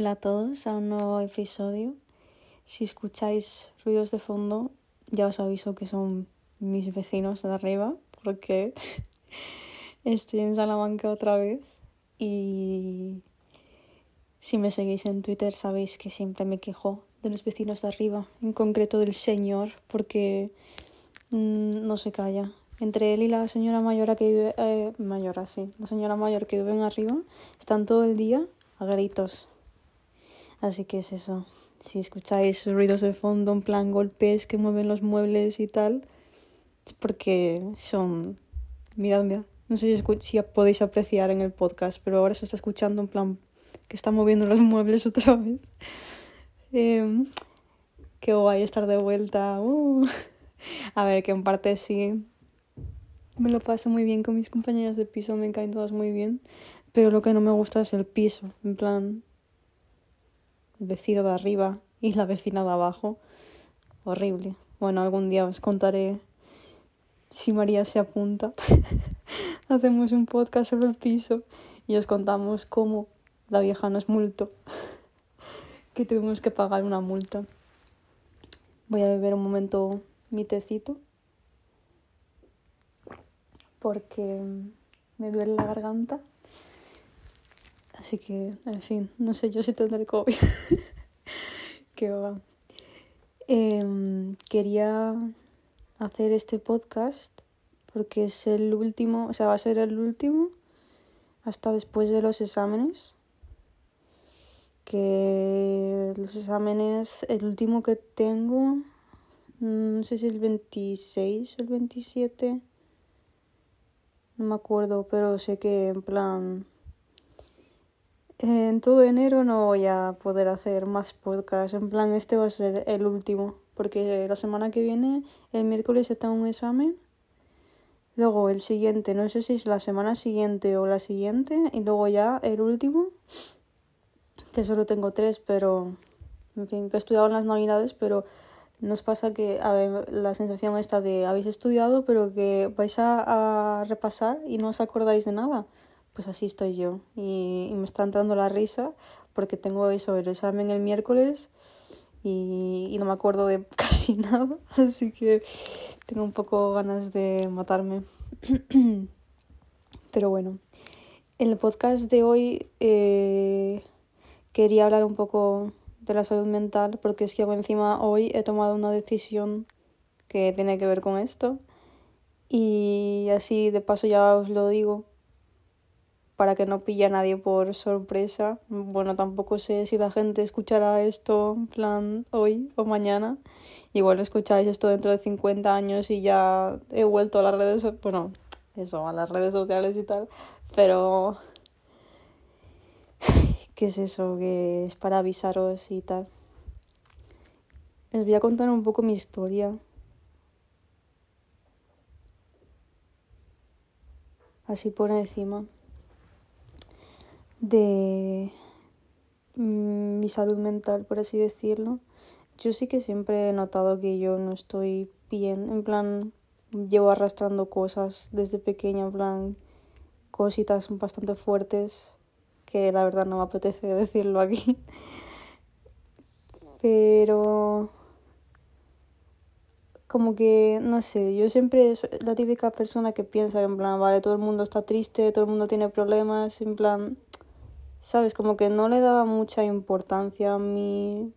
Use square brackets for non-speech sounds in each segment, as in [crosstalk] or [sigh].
Hola a todos a un nuevo episodio. Si escucháis ruidos de fondo, ya os aviso que son mis vecinos de arriba, porque [laughs] estoy en Salamanca otra vez. Y si me seguís en Twitter sabéis que siempre me quejo de los vecinos de arriba, en concreto del señor, porque mm, no se calla. Entre él y la señora mayor que vive, eh, mayor así, la señora mayor que vive en arriba, están todo el día a gritos. Así que es eso. Si escucháis ruidos de fondo, en plan golpes que mueven los muebles y tal, es porque son. Mirad, mirad. No sé si, si podéis apreciar en el podcast, pero ahora se está escuchando en plan que está moviendo los muebles [laughs] otra vez. Eh, qué guay estar de vuelta. Uh. [laughs] A ver, que en parte sí. Me lo paso muy bien con mis compañeras de piso, me caen todas muy bien. Pero lo que no me gusta es el piso. En plan, vecino de arriba y la vecina de abajo. Horrible. Bueno, algún día os contaré si María se apunta. [laughs] Hacemos un podcast sobre el piso y os contamos cómo la vieja nos multó. [laughs] que tuvimos que pagar una multa. Voy a beber un momento mi tecito. Porque me duele la garganta. Así que, en fin, no sé yo si tendré COVID. [laughs] Qué va. Eh, quería hacer este podcast porque es el último, o sea, va a ser el último hasta después de los exámenes. Que los exámenes, el último que tengo, mm, no sé si el 26 o el 27, no me acuerdo, pero sé que en plan en todo enero no voy a poder hacer más podcasts. En plan, este va a ser el último. Porque la semana que viene, el miércoles, está un examen. Luego el siguiente, no sé si es la semana siguiente o la siguiente. Y luego ya el último. Que solo tengo tres, pero. En fin, que he estudiado en las navidades, pero nos pasa que la sensación está de habéis estudiado, pero que vais a, a repasar y no os acordáis de nada pues así estoy yo. Y, me está entrando la risa porque tengo eso, el examen el miércoles y, no me acuerdo de [laughs] casi nada, así que tengo un poco ganas de matarme. [clears throat] Pero bueno, en el podcast de hoy eh, quería hablar un poco de la salud mental porque es que encima hoy he tomado una decisión que tiene que ver con esto y así de paso ya os lo digo para que no pille a nadie por sorpresa. Bueno, tampoco sé si la gente escuchará esto en plan hoy o mañana. Igual escucháis esto dentro de 50 años y ya he vuelto a las redes, bueno, eso, a las redes sociales y tal, pero [sighs] ¿qué es eso? Que es para avisaros y tal. Les voy a contar un poco mi historia. Así pone encima de mm, mi salud mental, por así decirlo. Yo sí que siempre he notado que yo no estoy bien, en plan, llevo arrastrando cosas desde pequeña, en plan, cositas bastante fuertes que la verdad no me apetece [laughs] decirlo aquí. Pero como que, no sé, yo siempre soy la típica persona que piensa en plan, vale, todo el mundo está triste, todo el mundo tiene problemas, en plan, ¿sabes? Como que no le daba mucha importancia a mi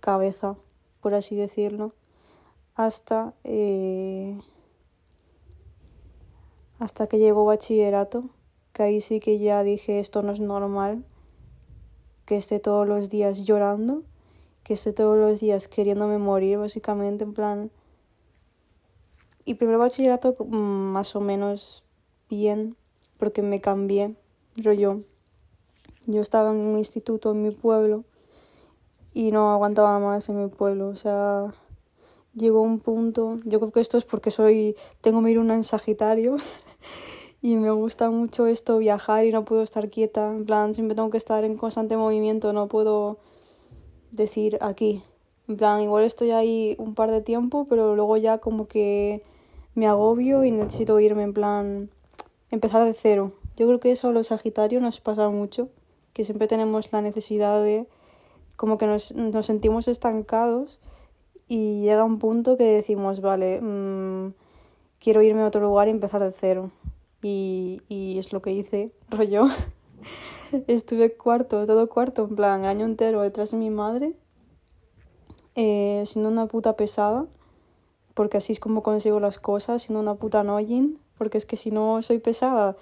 cabeza, por así decirlo, hasta, eh, hasta que llegó bachillerato, que ahí sí que ya dije esto no es normal, que esté todos los días llorando, que esté todos los días queriéndome morir, básicamente, en plan... Y primero bachillerato mm, más o menos bien, porque me cambié, rollo yo estaba en un instituto en mi pueblo y no aguantaba más en mi pueblo. O sea, llegó un punto, yo creo que esto es porque soy, tengo mi una en Sagitario [laughs] y me gusta mucho esto, viajar y no puedo estar quieta. En plan, siempre tengo que estar en constante movimiento, no puedo decir aquí. En plan, igual estoy ahí un par de tiempo, pero luego ya como que me agobio y necesito irme en plan, empezar de cero. Yo creo que eso a los Sagitarios nos pasa mucho que siempre tenemos la necesidad de como que nos, nos sentimos estancados y llega un punto que decimos, vale, mmm, quiero irme a otro lugar y empezar de cero. Y, y es lo que hice, [laughs] rollo. Estuve cuarto, todo cuarto, en plan, año entero detrás de mi madre, eh, siendo una puta pesada, porque así es como consigo las cosas, siendo una puta annoying, porque es que si no soy pesada,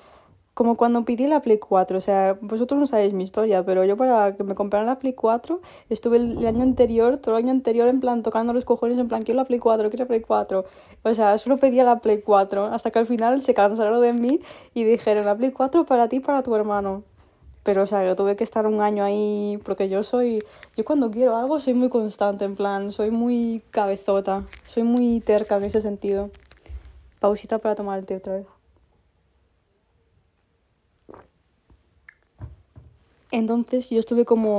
como cuando pedí la Play 4, o sea, vosotros no sabéis mi historia, pero yo para que me compraran la Play 4 estuve el, año anterior, todo el año anterior en plan tocando los cojones en plan quiero la Play 4, quiero la Play 4. O sea, solo pedía la Play 4 hasta que al final se cansaron de mí y dijeron la Play 4 para ti para tu hermano. Pero o sea, yo tuve que estar un año ahí porque yo soy yo cuando quiero algo soy muy constante, en plan, soy muy cabezota, soy muy terca en ese sentido. Pausita para tomar el té otra vez. Entonces yo estuve como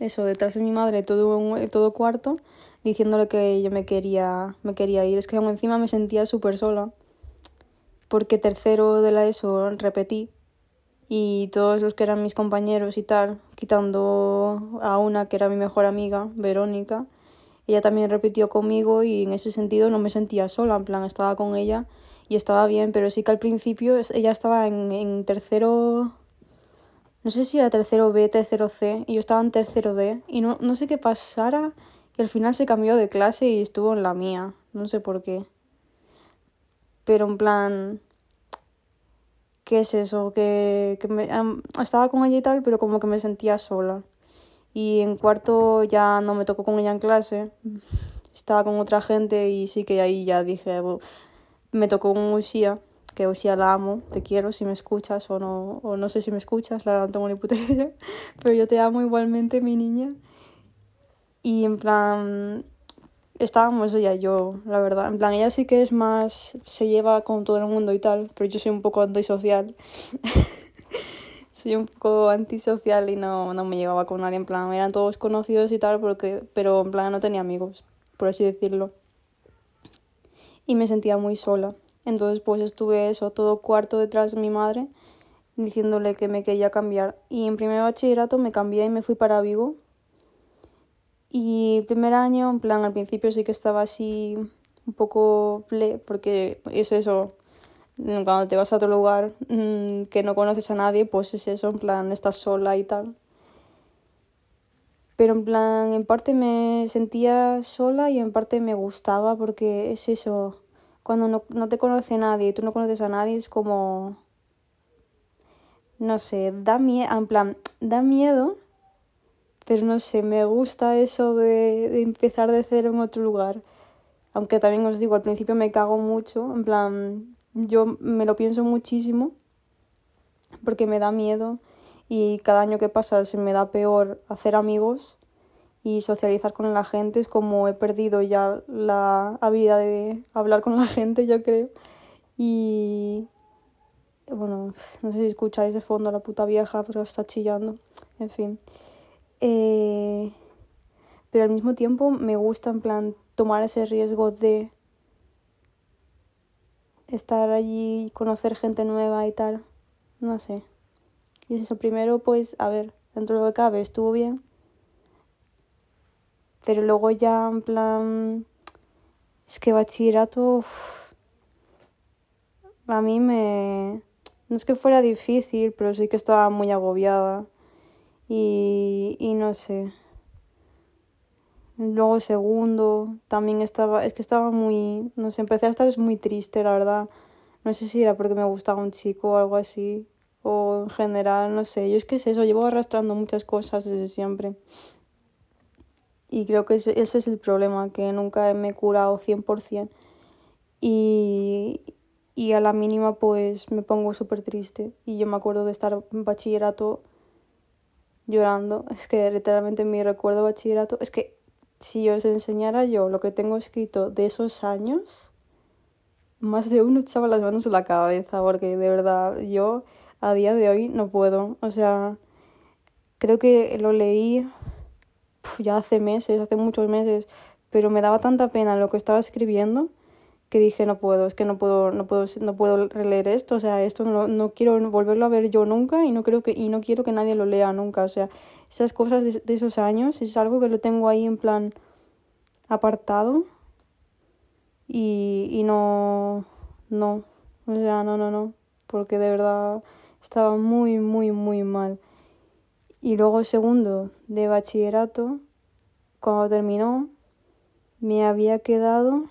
eso, detrás de mi madre todo, todo cuarto, diciéndole que yo me quería, me quería ir. Es que como encima me sentía súper sola, porque tercero de la ESO repetí y todos los que eran mis compañeros y tal, quitando a una que era mi mejor amiga, Verónica, ella también repitió conmigo y en ese sentido no me sentía sola, en plan estaba con ella y estaba bien, pero sí que al principio ella estaba en, en tercero no sé si era tercero B, tercero C, y yo estaba en tercero D, y no, no sé qué pasara, y al final se cambió de clase y estuvo en la mía, no sé por qué. Pero en plan, ¿qué es eso? Que, que me, estaba con ella y tal, pero como que me sentía sola. Y en cuarto ya no me tocó con ella en clase, estaba con otra gente y sí que ahí ya dije, me tocó con Lucía que o sea la amo, te quiero si me escuchas o no, o no sé si me escuchas, la verdad no tengo ni puta [laughs] idea, pero yo te amo igualmente, mi niña. Y en plan, estábamos ella y yo, la verdad. En plan, ella sí que es más, se lleva con todo el mundo y tal, pero yo soy un poco antisocial. [laughs] soy un poco antisocial y no, no me llevaba con nadie, en plan, eran todos conocidos y tal, porque, pero en plan no tenía amigos, por así decirlo. Y me sentía muy sola. Entonces pues estuve eso, todo cuarto detrás de mi madre, diciéndole que me quería cambiar. Y en primer bachillerato me cambié y me fui para Vigo. Y el primer año, en plan, al principio sí que estaba así un poco ple, porque es eso, cuando te vas a otro lugar mm, que no conoces a nadie, pues es eso, en plan, estás sola y tal. Pero en plan, en parte me sentía sola y en parte me gustaba porque es eso, cuando no, no te conoce nadie tú no conoces a nadie, es como. No sé, da miedo. En plan, da miedo. Pero no sé, me gusta eso de, de empezar de cero en otro lugar. Aunque también os digo, al principio me cago mucho. En plan, yo me lo pienso muchísimo. Porque me da miedo. Y cada año que pasa se me da peor hacer amigos y socializar con la gente es como he perdido ya la habilidad de hablar con la gente, yo creo. Y bueno, no sé si escucháis de fondo a la puta vieja, pero está chillando. En fin. Eh, pero al mismo tiempo me gusta en plan tomar ese riesgo de estar allí, conocer gente nueva y tal. No sé. Y es eso, primero pues, a ver, dentro de lo que cabe estuvo bien pero luego ya en plan, es que bachillerato, a mí me... No es que fuera difícil, pero sí que estaba muy agobiada. Y, y no sé. Luego segundo, también estaba, es que estaba muy, no sé, empecé a estar muy triste, la verdad. No sé si era porque me gustaba un chico o algo así, o en general, no sé. Yo es que es eso, llevo arrastrando muchas cosas desde siempre. Y creo que ese, es el problema, que nunca me he curado 100%. Y, y a la mínima pues me pongo súper triste. Y yo me acuerdo de estar en bachillerato llorando. Es que literalmente mi recuerdo de bachillerato es que si os enseñara yo lo que tengo escrito de esos años, más de uno echaba las manos en la cabeza, porque de verdad yo a día de hoy no puedo. O sea, creo que lo leí ya hace meses, hace muchos meses, pero me daba tanta pena lo que estaba escribiendo que dije no puedo, es que no puedo, no puedo, no puedo releer esto, o sea, esto no, no quiero volverlo a ver yo nunca y no creo que, y no quiero que nadie lo lea nunca, o sea, esas cosas de, de esos años es algo que lo tengo ahí en plan apartado y, y no, no, o sea, no, no, no, porque de verdad estaba muy, muy, muy mal. Y luego segundo de bachillerato, cuando terminó, me había quedado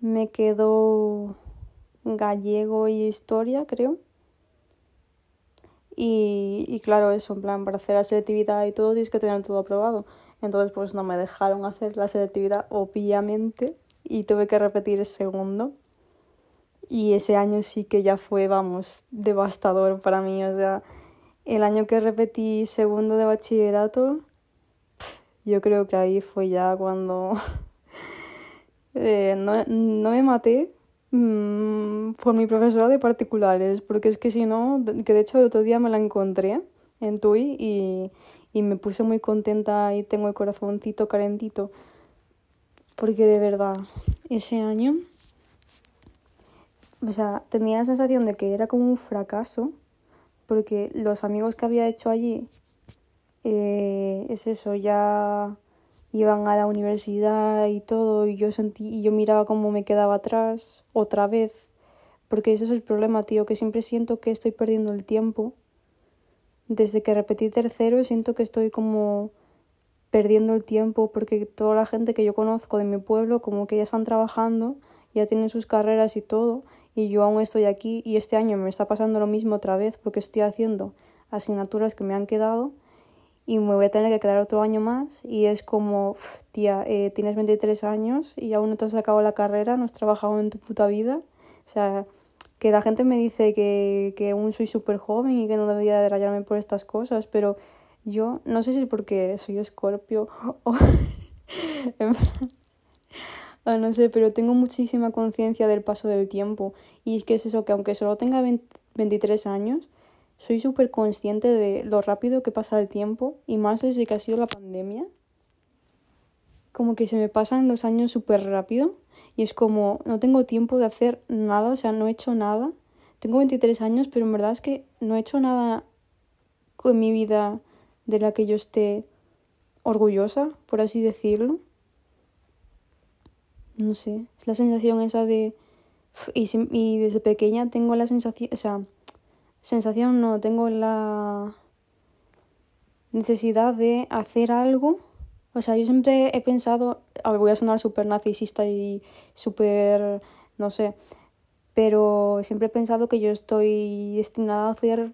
me quedó gallego y historia, creo. Y, y, claro, eso, en plan, para hacer la selectividad y todo tienes que tener todo aprobado. Entonces, pues no me dejaron hacer la selectividad, obviamente, y tuve que repetir el segundo. Y ese año sí que ya fue, vamos, devastador para mí. O sea, el año que repetí segundo de bachillerato, yo creo que ahí fue ya cuando [laughs] Eh, no, no, me maté mmm, por mi profesora de particulares, porque es que si no, que de hecho el otro día me la encontré en TUI y, y me puse muy contenta y tengo el corazoncito calentito, porque de verdad, ese año, o sea, tenía la sensación de que era como un fracaso, porque los amigos que había hecho allí, eh, es eso, ya iban a la universidad y todo, y yo sentí, y yo miraba cómo me quedaba atrás otra vez, porque ese es el problema, tío, que siempre siento que estoy perdiendo el tiempo. Desde que repetí tercero siento que estoy como perdiendo el tiempo porque toda la gente que yo conozco de mi pueblo como que ya están trabajando, ya tienen sus carreras y todo, y yo aún estoy aquí y este año me está pasando lo mismo otra vez porque estoy haciendo asignaturas que me han quedado y me voy a tener que quedar otro año más y es como, tía, eh, tienes 23 años y aún no te has sacado la carrera, no has trabajado en tu puta vida. O sea, que la gente me dice que, que aún soy súper joven y que no debería de rayarme por estas cosas, pero yo no sé si es porque soy escorpio [laughs] o... no sé, pero tengo muchísima conciencia del paso del tiempo y es que es eso, que aunque solo tenga 23 años, soy súper consciente de lo rápido que pasa el tiempo y más desde que ha sido la pandemia. Como que se me pasan los años súper rápido y es como no tengo tiempo de hacer nada, o sea, no he hecho nada. Tengo 23 años, pero en verdad es que no he hecho nada con mi vida de la que yo esté orgullosa, por así decirlo. No sé, es la sensación esa de... Y, y desde pequeña tengo la sensación, o sea, sensación no, tengo la necesidad de hacer algo. O sea, yo siempre he pensado, a ver, voy a sonar súper narcisista y súper, no sé, pero siempre he pensado que yo estoy destinada a hacer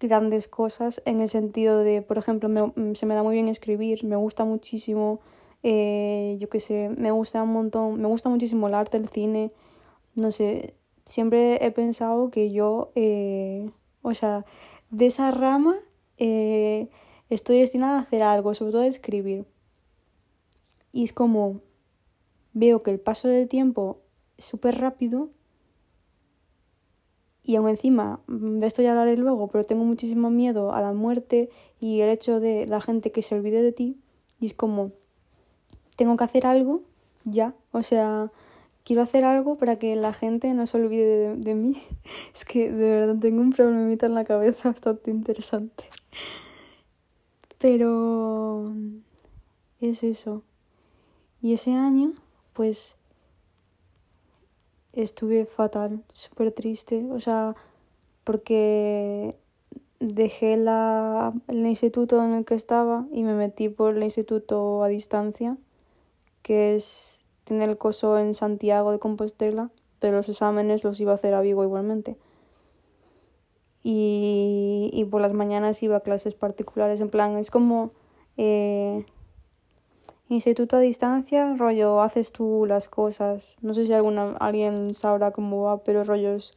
grandes cosas en el sentido de, por ejemplo, me, se me da muy bien escribir, me gusta muchísimo, eh, yo qué sé, me gusta un montón, me gusta muchísimo el arte, el cine, no sé, siempre he pensado que yo, eh, o sea, de esa rama eh, estoy destinada a hacer algo, sobre todo a escribir. Y es como veo que el paso del tiempo es súper rápido y aún encima, mm, de esto ya hablaré luego, pero tengo muchísimo miedo a la muerte y el hecho de la gente que se olvide de ti. Y es como, tengo que hacer algo ya, o sea, quiero hacer algo para que la gente no se olvide de, mí. [laughs] Es que de verdad tengo un problemita en la cabeza [laughs] bastante interesante. Pero es eso. Y ese año, pues, estuve fatal, súper triste. O sea, porque dejé la, el instituto en el que estaba y me metí por el instituto a distancia, que es tiene el coso en Santiago de Compostela, pero los exámenes los iba a hacer a Vigo igualmente. Y, y por las mañanas iba a clases particulares, en plan, es como eh, instituto a distancia, rollo, haces tú las cosas. No sé si alguna, alguien sabrá cómo va, pero rollos,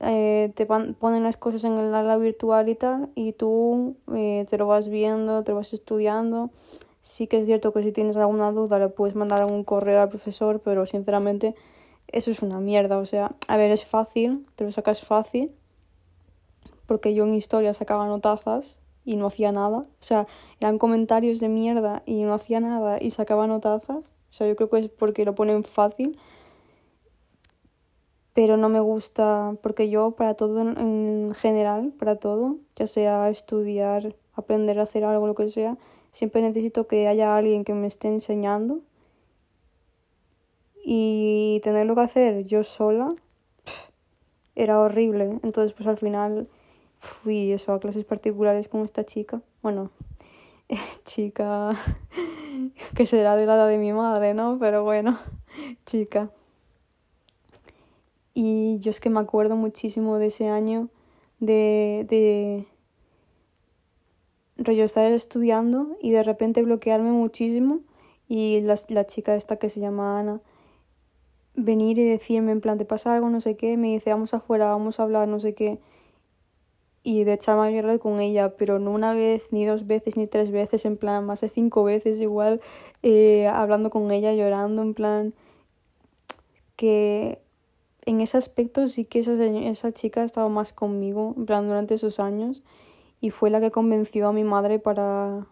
eh, te ponen las cosas en el aula virtual y tal, y tú eh, te lo vas viendo, te lo vas estudiando Sí que es cierto que si tienes alguna duda le puedes mandar un correo al profesor, pero sinceramente eso es una mierda. O sea, a ver, es fácil, te lo sacas fácil, porque yo en historia sacaba notazas y no hacía nada. O sea, eran comentarios de mierda y no hacía nada y sacaba notazas. O sea, yo creo que es porque lo ponen fácil. Pero no me gusta, porque yo para todo en general, para todo, ya sea estudiar, aprender a hacer algo, lo que sea, siempre necesito que haya alguien que me esté enseñando. Y tenerlo que hacer yo sola era horrible. Entonces, pues al final fui eso a clases particulares con esta chica. Bueno, [laughs] chica [laughs] que será de la edad de mi madre, ¿no? Pero bueno, [laughs] chica. Y yo es que me acuerdo muchísimo de ese año de, de rollo estar estudiando y de repente bloquearme muchísimo y la, la chica esta que se llama Ana venir y decirme en plan te pasa algo, no sé qué, me dice vamos afuera, vamos a hablar, no sé qué. Y de echarme a llorar con ella, pero no una vez, ni dos veces, ni tres veces, en plan, más de cinco veces igual, eh, hablando con ella, llorando, en plan, que en ese aspecto sí que esa, esa chica ha estado más conmigo, en plan, durante esos años, y fue la que convenció a mi madre para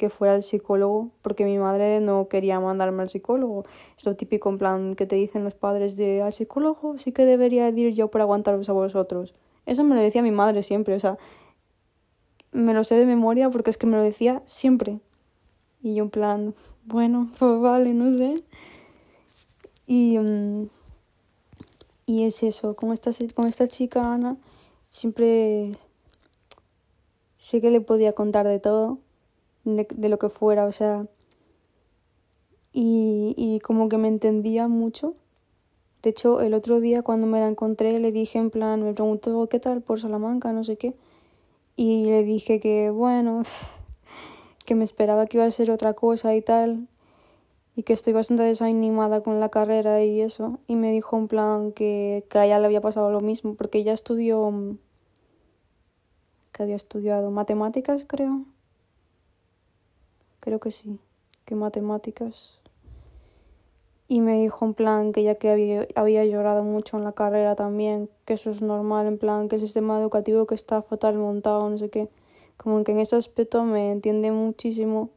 que fuera el psicólogo, porque mi madre no quería mandarme al psicólogo. Es lo típico, en plan, que te dicen los padres de al psicólogo sí que debería ir yo por aguantaros a vosotros. Eso me lo decía mi madre siempre, o sea, me lo sé de memoria porque es que me lo decía siempre. Y yo en plan, bueno, [laughs] pues vale, no sé. Y, mm, y es eso, con esta, con esta chica Ana, siempre sé que le podía contar de todo, de, de lo que fuera, o sea, y, y como que me entendía mucho de hecho, el otro día cuando me la encontré le dije en plan, me preguntó qué tal por Salamanca, no sé qué. Y le dije que bueno, [laughs] que me esperaba que iba a ser otra cosa y tal. Y que estoy bastante desanimada con la carrera y eso. Y me dijo en plan que, que a ella le había pasado lo mismo, porque ella estudió... que había estudiado matemáticas, creo. Creo que sí, que matemáticas y me dijo en plan que ya que había, había llorado mucho en la carrera también, que eso es normal, en plan que el sistema educativo que está fatal montado, no sé qué, como que en ese aspecto me entiende muchísimo.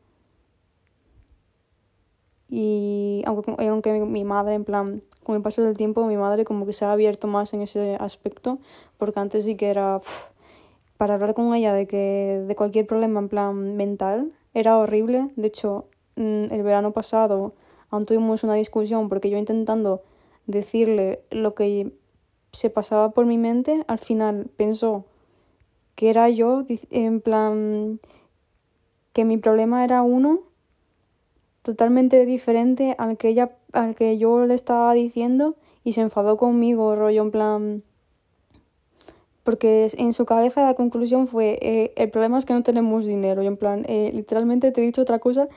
Y aunque, aunque mi madre, en plan, con el paso del tiempo, mi madre como que se ha abierto más en ese aspecto, porque antes sí que era, para hablar con ella de que de cualquier problema en plan mental, era horrible. De hecho, mm, el verano pasado aún tuvimos una discusión porque yo intentando decirle lo que se pasaba por mi mente, al final pensó que era yo, en plan, que mi problema era uno totalmente diferente al que ella, al que yo le estaba diciendo y se enfadó conmigo, rollo en plan, porque en su cabeza la conclusión fue, eh, el problema es que no tenemos dinero, y en plan, eh, literalmente te he dicho otra cosa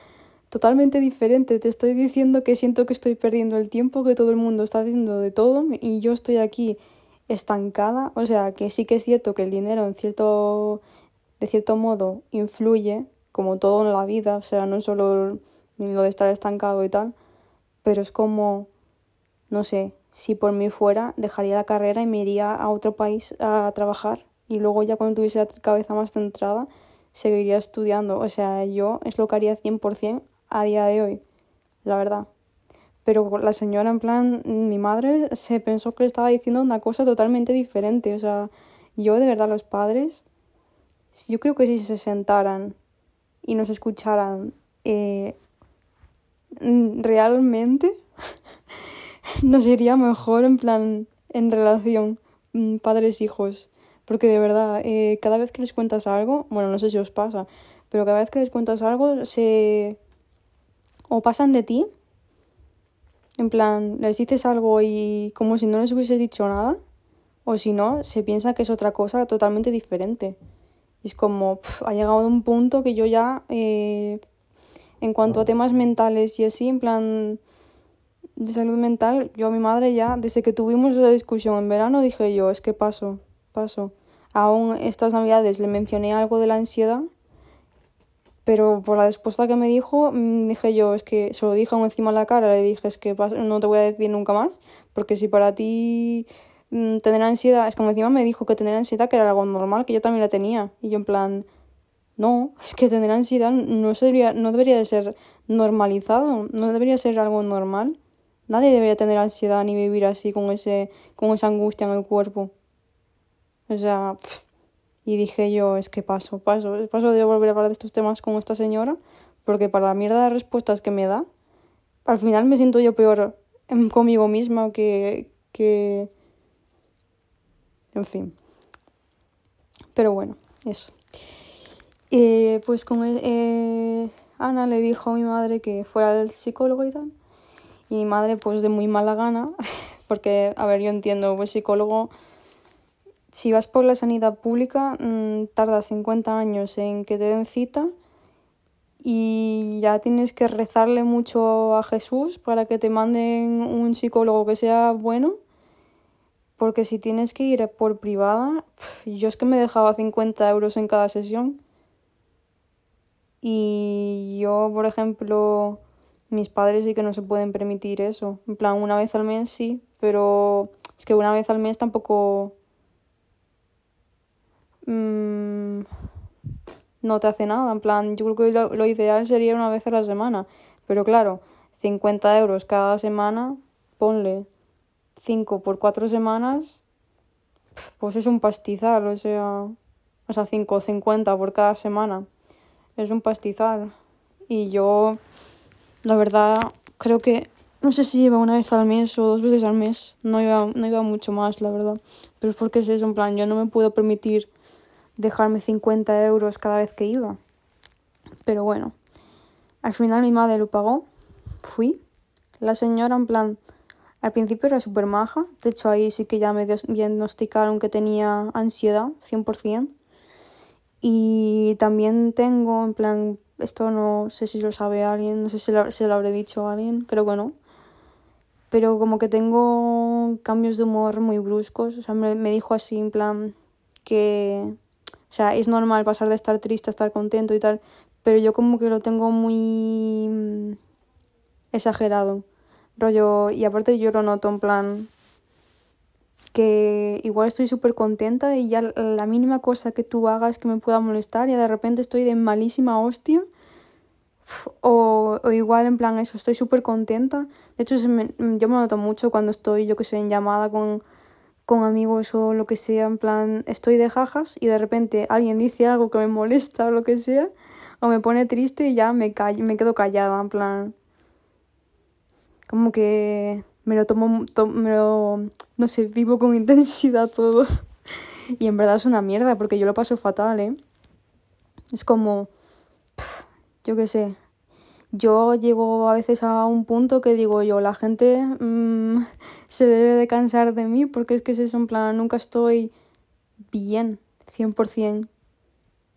totalmente diferente. Te estoy diciendo que siento que estoy perdiendo el tiempo, que todo el mundo está haciendo de todo y yo estoy aquí estancada. O sea, que sí que es cierto que el dinero en cierto, de cierto modo influye, como todo en la vida, o sea, no solo lo de estar estancado y tal, pero es como, no sé, si por mí fuera, dejaría la carrera y me iría a otro país a trabajar y luego ya cuando tuviese la cabeza más centrada, seguiría estudiando. O sea, yo es lo que haría 100% a día de hoy, la verdad. Pero la señora, en plan, mi madre se pensó que le estaba diciendo una cosa totalmente diferente. O sea, yo de verdad, los padres, yo creo que si se sentaran y nos escucharan eh, realmente, [laughs] [laughs] nos iría mejor en plan, en relación, mm, padres-hijos. Porque de verdad, eh, cada vez que les cuentas algo, bueno, no sé si os pasa, pero cada vez que les cuentas algo, se o pasan de ti, en plan, les dices algo y como si no les hubieses dicho nada, o si no, se piensa que es otra cosa totalmente diferente. es como, ha llegado a un punto que yo ya, eh, en cuanto a temas mentales y así, en plan de salud mental, yo a mi madre ya, desde que tuvimos la discusión en verano, dije yo, es que paso, paso. Aún estas navidades le mencioné algo de la ansiedad pero por la respuesta que me dijo, mm, dije yo, es que se lo dije aún encima de la cara, le dije, es que no te voy a decir nunca más, porque si para ti mm, tener ansiedad, es como encima me dijo que tener ansiedad que era algo normal, que yo también la tenía. Y yo en plan, no, es que tener ansiedad no, sería, no debería de ser normalizado, no debería ser algo normal. Nadie debería tener ansiedad ni vivir así con ese con esa angustia en el cuerpo. O sea, y dije yo, es que paso, paso, paso de volver a hablar de estos temas con esta señora, porque para la mierda de respuestas que me da, al final me siento yo peor conmigo misma que, que... En fin. Pero bueno, eso. Eh, pues con eh, Ana le dijo a mi madre que fuera al psicólogo y tal. Y mi madre, pues de muy mala gana, [laughs] porque, a ver, yo entiendo, pues psicólogo, si vas por la sanidad pública, mmm, tarda 50 años en que te den cita y ya tienes que rezarle mucho a Jesús para que te manden un psicólogo que sea bueno. Porque si tienes que ir por privada, yo es que me dejaba 50 euros en cada sesión. Y yo, por ejemplo, mis padres sí que no se pueden permitir eso. En plan, una vez al mes sí, pero es que una vez al mes tampoco... Mmm, no te hace nada. En plan, yo creo que lo, lo, ideal sería una vez a la semana. Pero claro, 50 euros cada semana, ponle 5 por 4 semanas, pues es un pastizal, o sea, o sea, 5,50 por cada semana. Es un pastizal. Y yo, la verdad, creo que, no sé si iba una vez al mes o dos veces al mes. No iba, no iba mucho más, la verdad. Pero es porque es eso, en plan, yo no me puedo permitir dejarme 50 euros cada vez que iba. Pero bueno, al final mi madre lo pagó, fui. La señora en plan, al principio era súper maja, de hecho ahí sí que ya me diagnosticaron que tenía ansiedad, 100%. Y también tengo, en plan, esto no sé si lo sabe alguien, no sé si lo, se lo habré dicho a alguien, creo que no. Pero como que tengo cambios de humor muy bruscos, o sea, me, me dijo así, en plan, que o sea, es normal pasar de estar triste a estar contento y tal, pero yo como que lo tengo muy mm, exagerado. Rollo, y aparte yo lo noto en plan que igual estoy súper contenta y ya la mínima cosa que tú hagas que me pueda molestar, ya de repente estoy de malísima hostia. O, o igual en plan eso, estoy súper contenta. De hecho, me, yo me noto mucho cuando estoy, yo que sé, en llamada con con amigos o lo que sea, en plan, estoy de jajas y de repente alguien dice algo que me molesta o lo que sea, o me pone triste y ya me, me quedo callada, en plan, como que me lo tomo, to me lo, no sé, vivo con [laughs] intensidad todo. y en verdad es una mierda porque yo lo paso fatal, ¿eh? Es como, yo qué sé, yo llego a veces a un punto que digo yo, la gente mmm, [laughs] se debe de cansar de mí porque es que es eso, en plan, nunca estoy bien, 100%.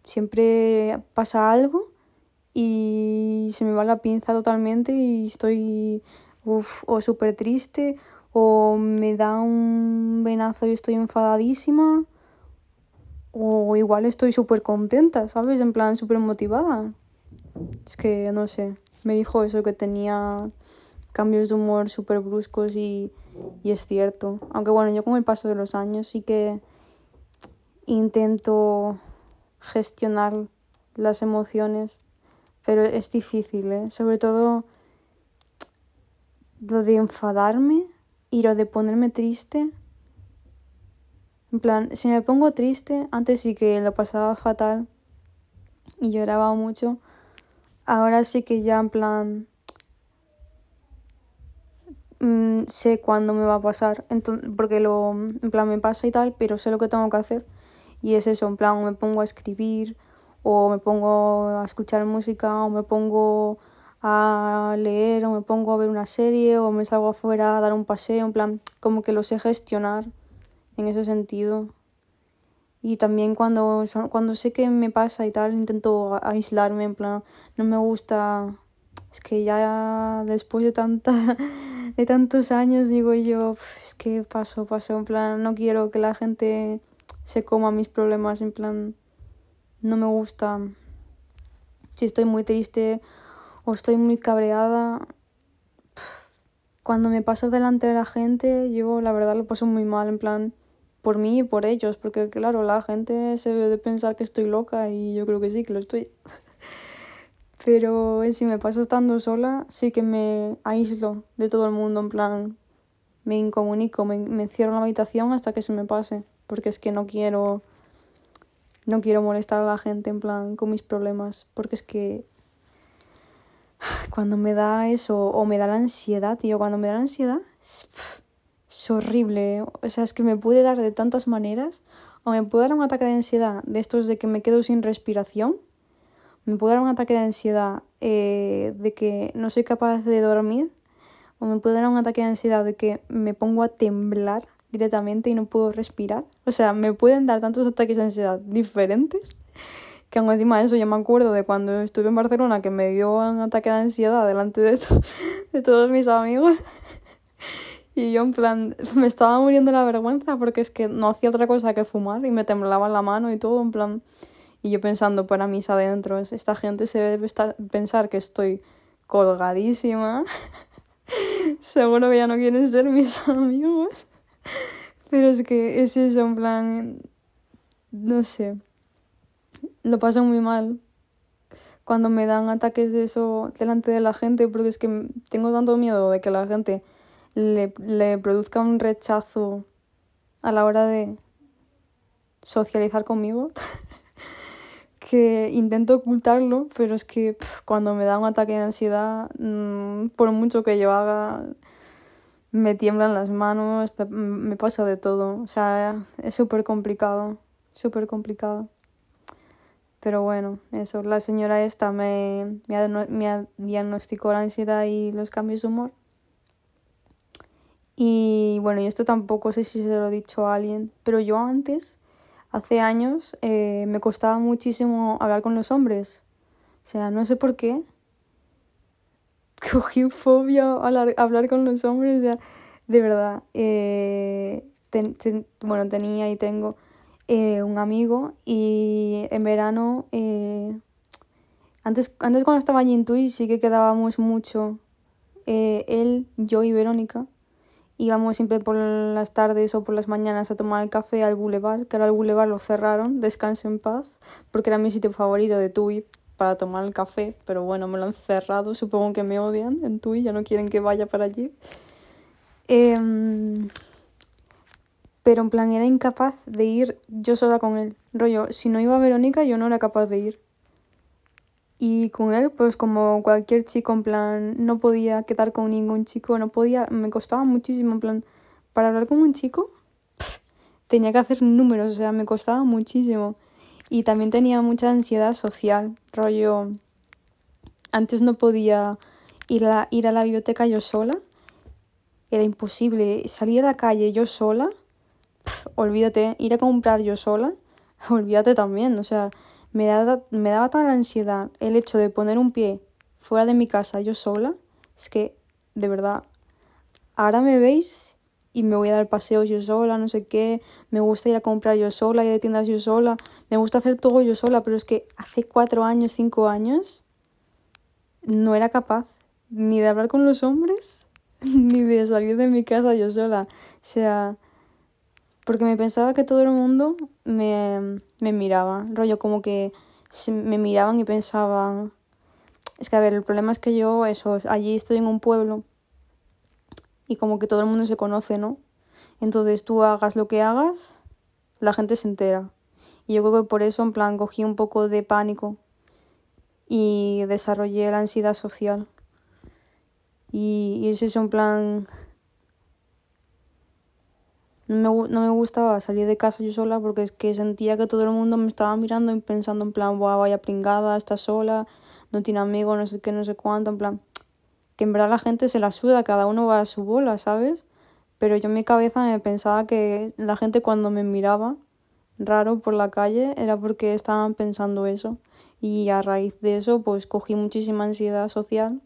Siempre pasa algo y se me va la pinza totalmente y estoy uf, o súper triste o me da un venazo y estoy enfadadísima o igual estoy súper contenta, ¿sabes? En plan, súper motivada. Es que no sé, me dijo eso que tenía cambios de humor súper bruscos y, y es cierto. Aunque bueno, yo con el paso de los años sí que intento gestionar las emociones, pero es difícil, ¿eh? Sobre todo lo de enfadarme y lo de ponerme triste. En plan, si me pongo triste, antes sí que lo pasaba fatal y lloraba mucho, ahora sí que ya en plan mmm, sé cuándo me va a pasar, entonces, porque lo, en plan me pasa y tal, pero sé lo que tengo que hacer. Y es eso, en plan me pongo a escribir o me pongo a escuchar música o me pongo a leer o me pongo a ver una serie o me salgo afuera a dar un paseo, en plan como que lo sé gestionar en ese sentido. Y también cuando, cuando sé que me pasa y tal, intento aislarme, en plan, no me gusta, es que ya después de, tanta, [laughs] de tantos años digo yo, es que paso, paso, en plan, no quiero que la gente se coma mis problemas, en plan, no me gusta. Si estoy muy triste o estoy muy cabreada, cuando me paso delante de la gente, yo la verdad lo paso muy mal, en plan, por mí y por ellos, porque claro, la gente se debe de pensar que estoy loca y yo creo que sí, que lo estoy. [laughs] Pero si me pasa estando sola, sí que me aíslo de todo el mundo, en plan, me incomunico, me, me cierro en la habitación hasta que se me pase, porque es que no quiero, no quiero molestar a la gente, en plan, con mis problemas, porque es que cuando me da eso, o me da la ansiedad, tío, cuando me da la ansiedad, es, horrible, o sea, es que me puede dar de tantas maneras, o me puede dar un ataque de ansiedad de estos de que me quedo sin respiración, me puede dar un ataque de ansiedad eh, de que no soy capaz de dormir, o me puede dar un ataque de ansiedad de que me pongo a temblar directamente y no puedo respirar. O sea, me pueden dar tantos ataques de ansiedad diferentes que aún encima de eso yo me acuerdo de cuando estuve en Barcelona que me dio un ataque de ansiedad delante de, [laughs] todos mis amigos. [laughs] Y yo en plan, me estaba muriendo la vergüenza porque es que no hacía otra cosa que fumar y me temblaba la mano y todo, en plan... Y yo pensando para mis adentro, esta gente se debe estar, pensar que estoy colgadísima. [laughs] Seguro que ya no quieren ser mis amigos. Pero es que es eso, en plan... No sé lo paso muy mal cuando me dan ataques de eso delante de la gente, porque es que tengo tanto miedo de que la gente le, le produzca un rechazo a la hora de socializar conmigo, [laughs] que intento ocultarlo, pero es que cuando me da un ataque de ansiedad, mm, por mucho que yo haga, me tiemblan las manos, me pasa de todo, o sea, es súper complicado, súper complicado. Pero bueno, eso, la señora esta me, me, diagnosticó la ansiedad y los cambios de humor. Y bueno, y esto tampoco sé si se lo he dicho a alguien, pero yo antes, hace años, eh, me costaba muchísimo hablar con los hombres. O sea, no sé por qué. [laughs] Cogí fobia a hablar, con los hombres, o sea, de verdad. Eh, bueno, tenía y tengo eh, un amigo y en verano, eh, antes, antes cuando estaba allí en Tui sí que quedábamos mucho, eh, él, yo y Verónica, íbamos siempre por las tardes o por las mañanas a tomar el café al Boulevard, que ahora el Boulevard lo cerraron, descanso en paz, porque era mi sitio favorito de Tui para tomar el café, pero bueno, me lo han cerrado, supongo que me odian en Tui, ya no quieren que vaya para allí. Em, pero en plan era incapaz de ir yo sola con él. Rollo, si no iba Verónica, yo no era capaz de ir. Y con él, pues como cualquier chico, en plan, no podía quedar con ningún chico, no podía, me costaba muchísimo, en plan, para hablar con un chico, tenía que hacer números, o sea, me costaba muchísimo. Y también tenía mucha ansiedad social, rollo, antes no podía ir a, ir a la biblioteca yo sola, era imposible salir a la calle yo sola olvídate, ir a comprar yo sola, [laughs] olvídate también, o sea, me daba, me daba tan ansiedad el hecho de poner un pie fuera de mi casa yo sola, es que, de verdad, ahora me veis y me voy a dar paseos yo sola, no sé qué, me gusta ir a comprar yo sola, ir de tiendas yo sola, me gusta hacer todo yo sola, pero es que hace cuatro años, cinco años, no era capaz ni de hablar con los hombres, [laughs] ni de salir de mi casa yo sola. O sea, porque me pensaba que todo el mundo me, me miraba, rollo como que me miraban y pensaban... Es que, a ver, el problema es que yo, eso, allí estoy en un pueblo y como que todo el mundo se conoce, ¿no? Entonces tú hagas lo que hagas, la gente se entera. Y yo creo que por eso, en plan, cogí un poco de pánico y desarrollé la ansiedad social. Y, y es eso, plan, no me, gustaba salir de casa yo sola porque es que sentía que todo el mundo me estaba mirando y pensando en plan, Buah, vaya pringada, está sola, no tiene amigos, no sé qué, no sé cuánto, en plan, que en verdad la gente se la suda, cada uno va a su bola, ¿sabes? Pero yo en mi cabeza me pensaba que la gente cuando me miraba raro por la calle era porque estaban pensando eso. Y a raíz de eso, pues cogí muchísima ansiedad social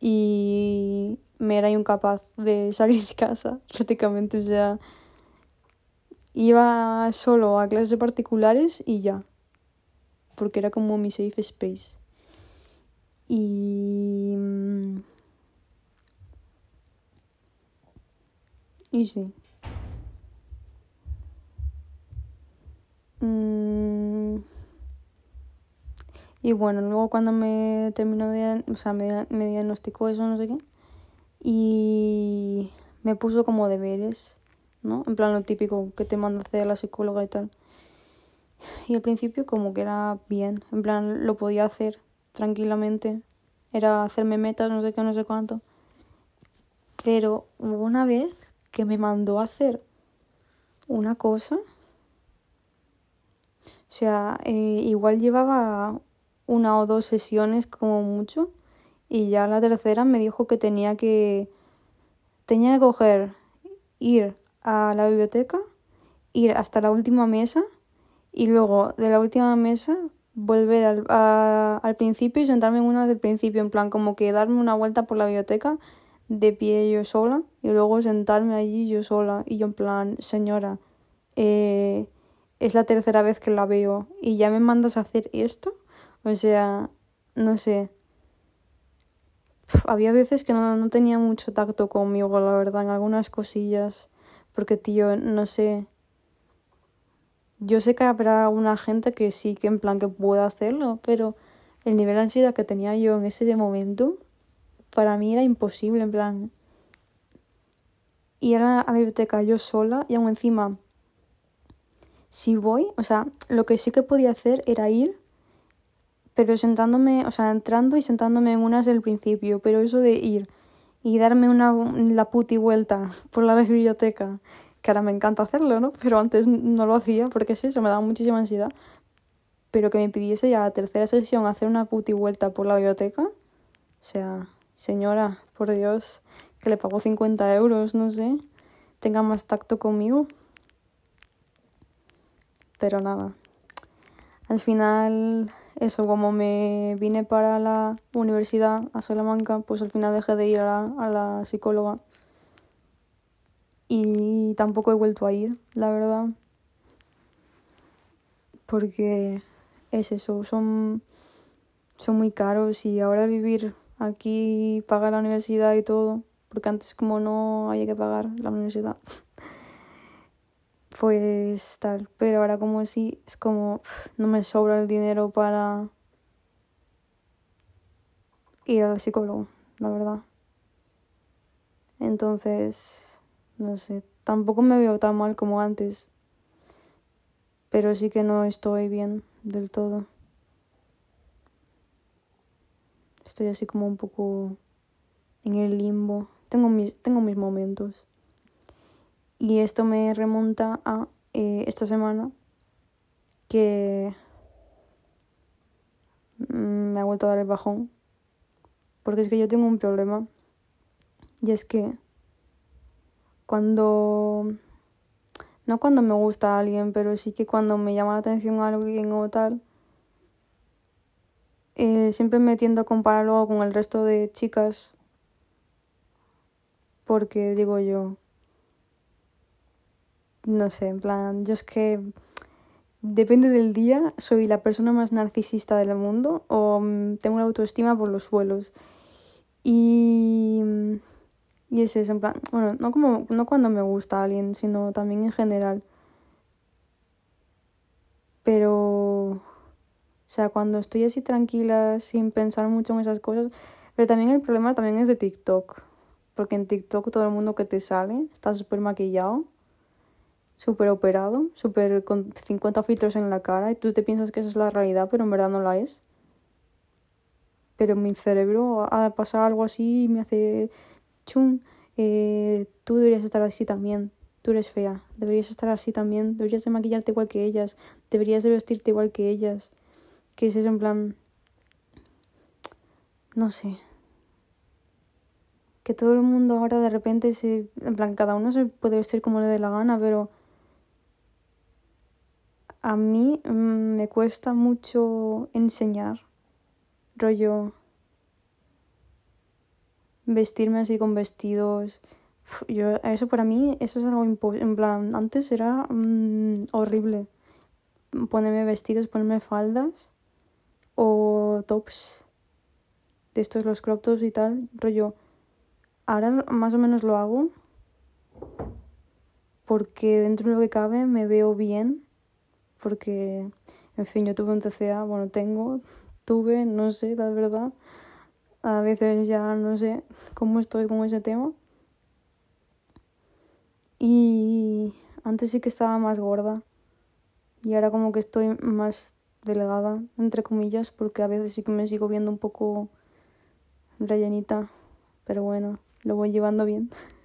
y me era incapaz de salir de casa [laughs] prácticamente, o sea, iba solo a clases particulares y ya, porque era como mi safe space. Y... Mm, y sí. Mm, y bueno, luego cuando me terminó de, o sea, me, me diagnosticó eso, no sé qué, y me puso como deberes, ¿no? En plan lo típico que te manda hacer la psicóloga y tal. Y al principio como que era bien, en plan lo podía hacer tranquilamente. Era hacerme metas, no sé qué, no sé cuánto. Pero hubo una vez que me mandó a hacer una cosa. O sea, eh, igual llevaba una o dos sesiones como mucho. Y ya la tercera me dijo que tenía que. Tenía que coger, ir a la biblioteca, ir hasta la última mesa y luego de la última mesa volver al, al principio y sentarme en una del principio, en plan como que darme una vuelta por la biblioteca de pie yo sola y luego sentarme allí yo sola y yo en plan, señora, eh, es la tercera vez que la veo y ya me mandas a hacer esto, o sea, no sé. Había veces que no, no tenía mucho tacto conmigo, la verdad, en algunas cosillas, porque tío, no sé, yo sé que habrá una gente que sí, que en plan que pueda hacerlo, pero el nivel de ansiedad que tenía yo en ese momento, para mí era imposible, en plan. Ir a la biblioteca yo sola y aún encima, si voy, o sea, lo que sí que podía hacer era ir, pero sentándome, o sea, entrando y sentándome en unas del principio, pero eso de ir y darme una la puti vuelta [laughs] por la biblioteca que ahora me encanta hacerlo, ¿no? Pero antes no lo hacía porque es eso, me daba muchísima ansiedad. Pero que me pidiese ya la tercera sesión hacer una puti vuelta por la biblioteca. O sea, señora, por Dios, que le pago 50 euros, no sé. Tenga más tacto conmigo. Pero nada. Al final, eso, como me vine para la universidad a Salamanca, pues al final dejé de ir a la, psicóloga y tampoco he vuelto a ir, la verdad. Porque es eso, son, son muy caros y ahora vivir aquí, pagar la universidad y todo, porque antes como no había que pagar la universidad, pues tal, pero ahora como sí, es como no me sobra el dinero para ir al psicólogo, la verdad. Entonces, no sé, tampoco me veo tan mal como antes. Pero sí que no estoy bien del todo. Estoy así como un poco en el limbo. Tengo mis, tengo mis momentos. Y esto me remonta a eh, esta semana que me ha vuelto a dar el bajón. Porque es que yo tengo un problema. Y es que cuando no cuando me gusta a alguien, pero sí que cuando me llama la atención a alguien o tal, eh, siempre me tiendo a compararlo con el resto de chicas, porque digo yo, no sé, en plan, yo es que depende del día, soy la persona más narcisista del mundo o mm, tengo la autoestima por los suelos. Y y es eso, en plan, bueno, no, como, no cuando me gusta alguien, sino también en general. Pero, o sea, cuando estoy así tranquila, sin pensar mucho en esas cosas. Pero también el problema también es de TikTok. Porque en TikTok todo el mundo que te sale está súper maquillado, súper operado, súper con 50 filtros en la cara y tú te piensas que esa es la realidad, pero en verdad no la es. Pero en mi cerebro ha pasado algo así y me hace chum, eh, tú deberías estar así también, tú eres fea, deberías estar así también, deberías de maquillarte igual que ellas, deberías de vestirte igual que ellas. Que es eso en plan... No sé. Que todo el mundo ahora de repente se... En plan, cada uno se puede vestir como le dé la gana, pero... A mí mm, me cuesta mucho enseñar. Rollo vestirme así con vestidos. Yo, eso para mí, eso es algo imposible. En plan, antes era mm, horrible. Ponerme vestidos, ponerme faldas o tops de estos, los crop tops y tal. Rollo, ahora más o menos lo hago porque dentro de lo que cabe me veo bien. Porque, en fin, yo tuve un TCA, bueno, tengo, estuve, no sé, la verdad. A veces ya no sé cómo estoy con ese tema. Y antes sí que estaba más gorda. Y ahora como que estoy más delgada, entre comillas, porque a veces sí que me sigo viendo un poco rellenita. Pero bueno, lo voy llevando bien. [laughs]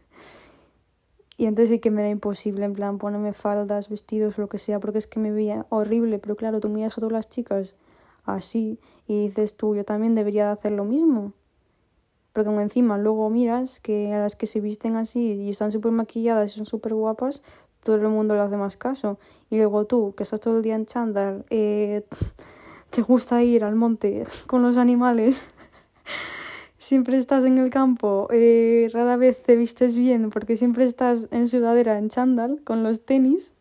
Y antes sí que me era imposible, en plan, ponerme faldas, vestidos, lo que sea, porque es que me veía horrible. Pero claro, tú miras a todas las chicas así y dices tú, yo también debería de hacer lo mismo. Porque encima luego miras que a las que se visten así y están súper maquilladas y son súper guapas, todo el mundo le hace más caso. Y luego tú, que estás todo el día en chándal, eh, [laughs] te gusta ir al monte con los animales, siempre estás en el campo, eh, rara vez te vistes bien porque siempre estás en sudadera, en chándal, con los tenis,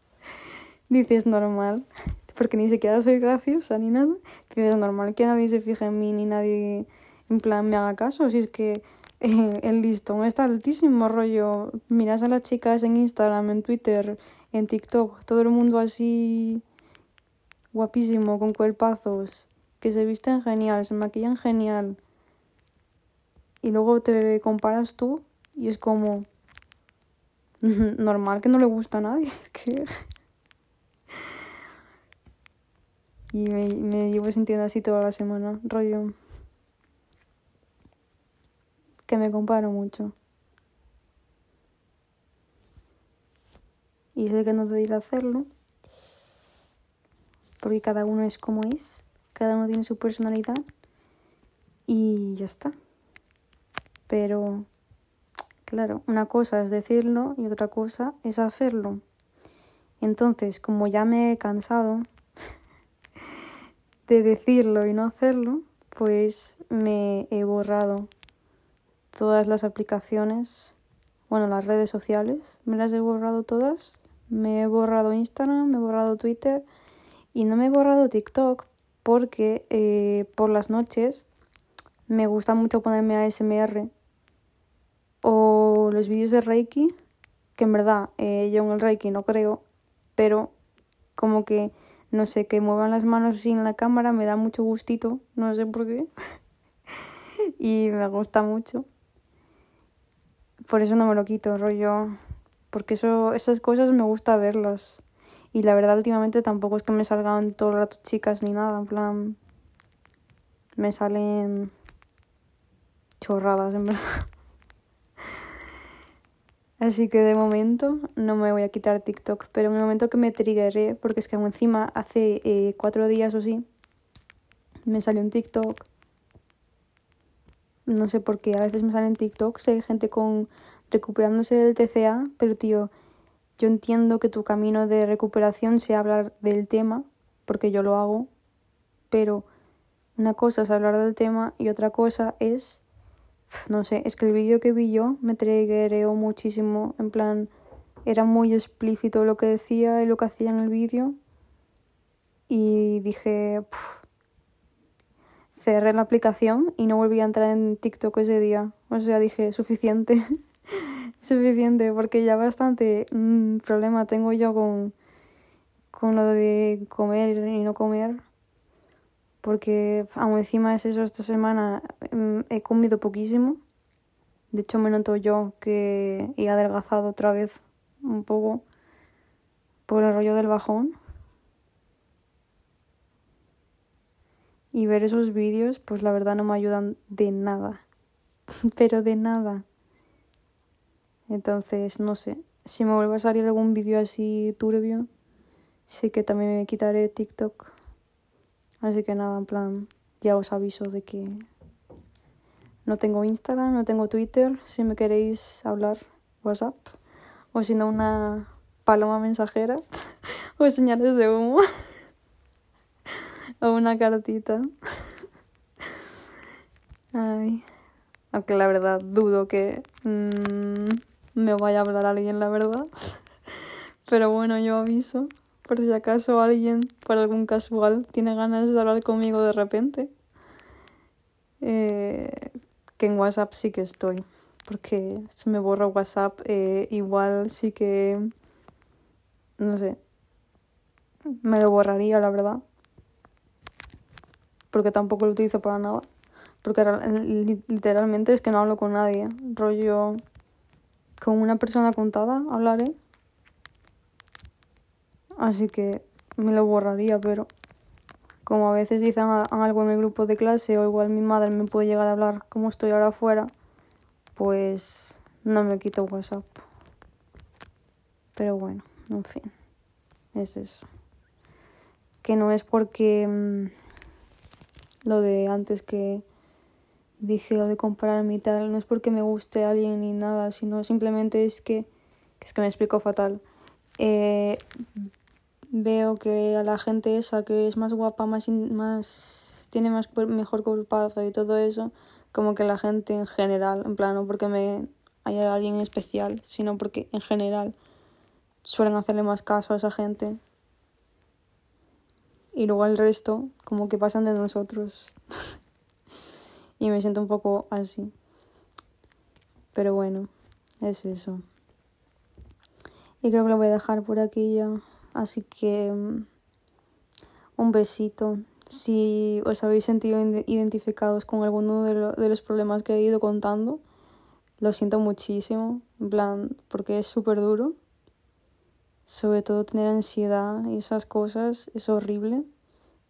dices normal, porque ni siquiera soy graciosa ni nada, dices normal que nadie se fije en mí ni nadie en plan me haga caso, si es que eh, el listón está altísimo rollo. Miras a las chicas en Instagram, en Twitter, en TikTok, todo el mundo así guapísimo, con cuerpazos, que se visten genial, se maquillan genial. Y luego te comparas tú y es como [laughs] normal que no le gusta a nadie. [laughs] y me, me llevo sintiendo así toda la semana, rollo que me comparo mucho. Y sé que no debería hacerlo, porque cada uno es como es, cada uno tiene su personalidad y ya está. Pero, claro, una cosa es decirlo y otra cosa es hacerlo. Entonces, como ya me he cansado [laughs] de decirlo y no hacerlo, pues me he borrado todas las aplicaciones, bueno, las redes sociales, me las he borrado todas. Me he borrado Instagram, me he borrado Twitter y no me he borrado TikTok porque eh, por las noches me gusta mucho ponerme a SMR o los vídeos de Reiki, que en verdad eh, yo en el Reiki no creo, pero como que, no sé, que muevan las manos así en la cámara me da mucho gustito, no sé por qué, [laughs] y me gusta mucho por eso no me lo quito, rollo. Porque eso, esas cosas me gusta verlas. Y la verdad, últimamente tampoco es que me salgan todo el rato chicas ni nada. En plan, me salen chorradas, en verdad. Así que de momento no me voy a quitar TikTok. Pero en el momento que me triggeré, porque es que encima hace eh, cuatro días o sí, me salió un TikTok no sé por qué, a veces me salen TikToks de gente con recuperándose del TCA, pero tío, yo entiendo que tu camino de recuperación sea hablar del tema, porque yo lo hago, pero una cosa es hablar del tema y otra cosa es, no sé, es que el vídeo que vi yo me triggeró muchísimo, en plan, era muy explícito lo que decía y lo que hacía en el vídeo y dije, cerré la aplicación y no volví a entrar en TikTok ese día. O sea, dije, suficiente. [laughs] suficiente, porque ya bastante mm, problema tengo yo con, con lo de comer y no comer. Porque aún encima es eso, esta semana mm, he comido poquísimo. De hecho, me noto yo que he adelgazado otra vez un poco por el rollo del bajón. Y ver esos vídeos, pues la verdad no me ayudan de nada. [laughs] Pero de nada. Entonces, no sé. Si me vuelve a salir algún vídeo así turbio, sí que también me quitaré TikTok. Así que nada, en plan, ya os aviso de que no tengo Instagram, no tengo Twitter. Si me queréis hablar, WhatsApp. O si no, una paloma mensajera. [laughs] o señales de humo. [laughs] o una cartita. [laughs] Ay. Aunque la verdad dudo que mm, me vaya a hablar alguien, la verdad. Pero bueno, yo aviso. Por si acaso alguien, por algún casual, tiene ganas de hablar conmigo de repente. Eh, que en WhatsApp sí que estoy. Porque si me borro WhatsApp, eh, igual sí que. No sé. Me lo borraría, la verdad porque tampoco lo utilizo para nada. Porque literalmente es que no hablo con nadie. Rollo con una persona contada hablaré. Así que me lo borraría, pero como a veces dicen algo en el grupo de clase o igual mi madre me puede llegar a hablar como estoy ahora afuera, pues no me quito WhatsApp. Pero bueno, en fin, es eso. Que no es porque mm, lo de antes que dije lo de compararme y tal, no es porque me guste alguien ni nada, sino simplemente es que, es que me explico fatal. Eh, veo que a la gente esa que es más guapa, más, más tiene más mejor cuerpazo y todo eso, como que la gente en general, en plan, no porque me haya alguien especial, sino porque en general suelen hacerle más caso a esa gente. Y luego el resto, como que pasan de nosotros. [laughs] y me siento un poco así. Pero bueno, es eso. Y creo que lo voy a dejar por aquí ya. Así que mm, un besito. Si os habéis sentido identificados con alguno de, los problemas que he ido contando, lo siento muchísimo, en plan, porque es súper duro. Sobre todo tener ansiedad y esas cosas es horrible.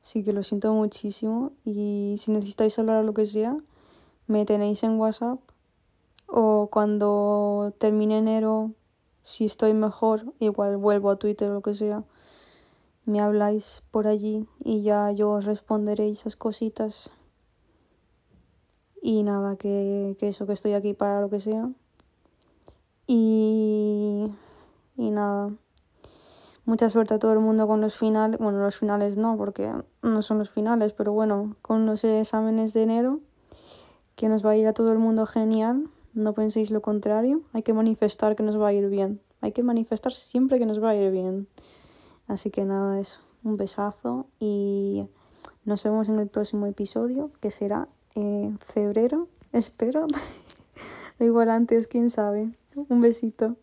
Así que lo siento muchísimo. Y si necesitáis hablar o lo que sea, me tenéis en WhatsApp. O cuando termine enero si estoy mejor, igual vuelvo a Twitter o lo que sea, me habláis por allí y ya yo os responderé esas cositas. Y nada, que, que eso, que estoy aquí para lo que sea. Y, y nada. Mucha suerte a todo el mundo con los finales. Bueno, los finales no, porque no son los finales, pero bueno, con los exámenes de enero, que nos va a ir a todo el mundo genial. No penséis lo contrario, hay que manifestar que nos va a ir bien. Hay que manifestar siempre que nos va a ir bien. Así que nada, eso. Un besazo y nos vemos en el próximo episodio, que será en febrero, [laughs] espero. [laughs] igual antes, quién sabe. Un besito.